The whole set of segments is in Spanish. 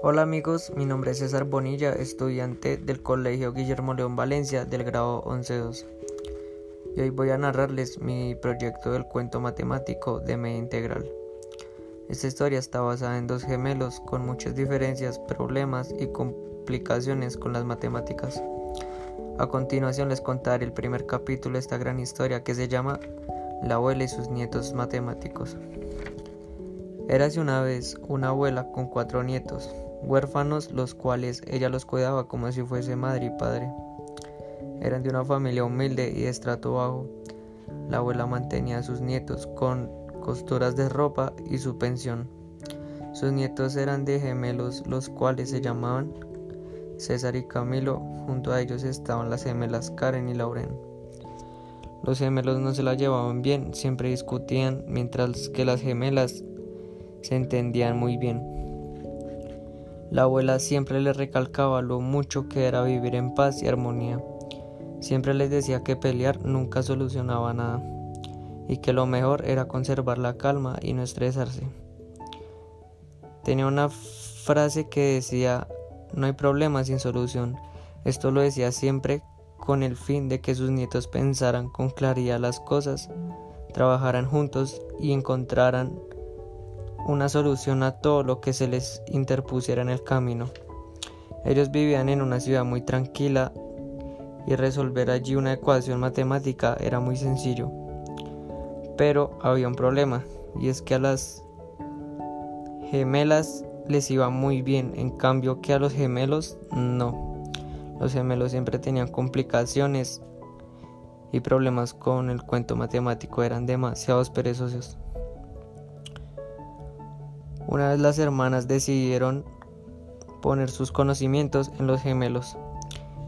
Hola amigos, mi nombre es César Bonilla, estudiante del Colegio Guillermo León Valencia del grado 11-2. Y hoy voy a narrarles mi proyecto del cuento matemático de media integral. Esta historia está basada en dos gemelos con muchas diferencias, problemas y complicaciones con las matemáticas. A continuación les contaré el primer capítulo de esta gran historia que se llama La abuela y sus nietos matemáticos. Érase una vez una abuela con cuatro nietos, huérfanos los cuales ella los cuidaba como si fuese madre y padre. Eran de una familia humilde y de estrato bajo. La abuela mantenía a sus nietos con costuras de ropa y su pensión. Sus nietos eran de gemelos, los cuales se llamaban César y Camilo. Junto a ellos estaban las gemelas Karen y Lauren. Los gemelos no se la llevaban bien, siempre discutían, mientras que las gemelas se entendían muy bien. La abuela siempre les recalcaba lo mucho que era vivir en paz y armonía. Siempre les decía que pelear nunca solucionaba nada y que lo mejor era conservar la calma y no estresarse. Tenía una frase que decía, no hay problema sin solución. Esto lo decía siempre con el fin de que sus nietos pensaran con claridad las cosas, trabajaran juntos y encontraran una solución a todo lo que se les interpusiera en el camino. Ellos vivían en una ciudad muy tranquila y resolver allí una ecuación matemática era muy sencillo. Pero había un problema y es que a las gemelas les iba muy bien, en cambio que a los gemelos no. Los gemelos siempre tenían complicaciones y problemas con el cuento matemático, eran demasiados perezosos. Una vez las hermanas decidieron poner sus conocimientos en los gemelos.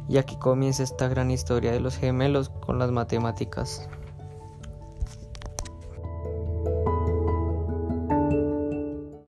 Y aquí comienza esta gran historia de los gemelos con las matemáticas.